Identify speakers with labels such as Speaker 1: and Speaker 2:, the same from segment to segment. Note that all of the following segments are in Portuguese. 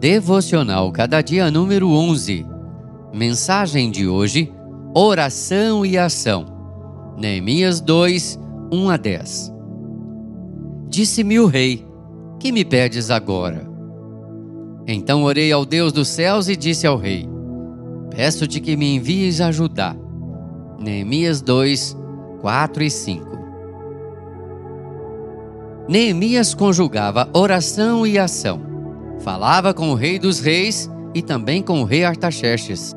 Speaker 1: Devocional Cada Dia número 11. Mensagem de hoje: Oração e Ação. Neemias 2, 1 a 10. Disse-me o rei: Que me pedes agora? Então orei ao Deus dos céus e disse ao rei: Peço-te que me envies a Judá. Neemias 2, 4 e 5. Neemias conjugava oração e ação Falava com o rei dos reis e também com o rei Artaxerxes.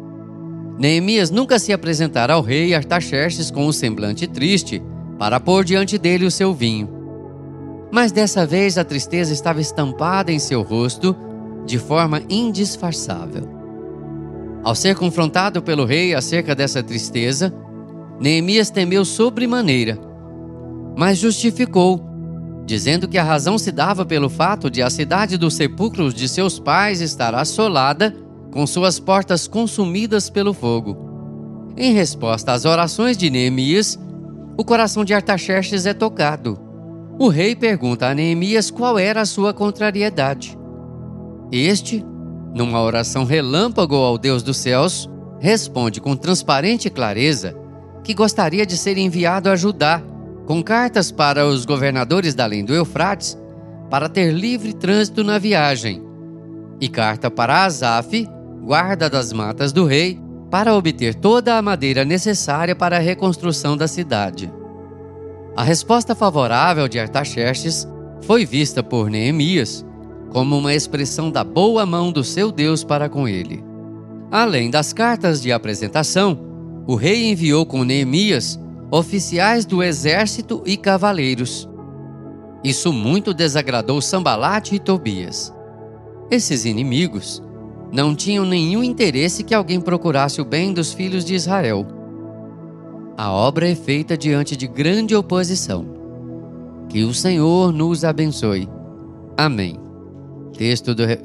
Speaker 1: Neemias nunca se apresentara ao rei Artaxerxes com um semblante triste para pôr diante dele o seu vinho. Mas dessa vez a tristeza estava estampada em seu rosto de forma indisfarçável. Ao ser confrontado pelo rei acerca dessa tristeza, Neemias temeu sobremaneira, mas justificou dizendo que a razão se dava pelo fato de a cidade dos sepulcros de seus pais estar assolada, com suas portas consumidas pelo fogo. Em resposta às orações de Neemias, o coração de Artaxerxes é tocado. O rei pergunta a Neemias qual era a sua contrariedade. Este, numa oração relâmpago ao Deus dos céus, responde com transparente clareza que gostaria de ser enviado a Judá com cartas para os governadores da além do Eufrates para ter livre trânsito na viagem, e carta para Asaf, guarda das matas do rei, para obter toda a madeira necessária para a reconstrução da cidade. A resposta favorável de Artaxerxes foi vista por Neemias como uma expressão da boa mão do seu Deus para com ele. Além das cartas de apresentação, o rei enviou com Neemias oficiais do exército e cavaleiros. Isso muito desagradou Sambalate e Tobias. Esses inimigos não tinham nenhum interesse que alguém procurasse o bem dos filhos de Israel. A obra é feita diante de grande oposição. Que o Senhor nos abençoe. Amém. Texto do, Re...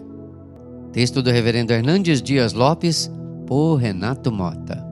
Speaker 1: Texto do Reverendo Hernandes Dias Lopes, por Renato Mota.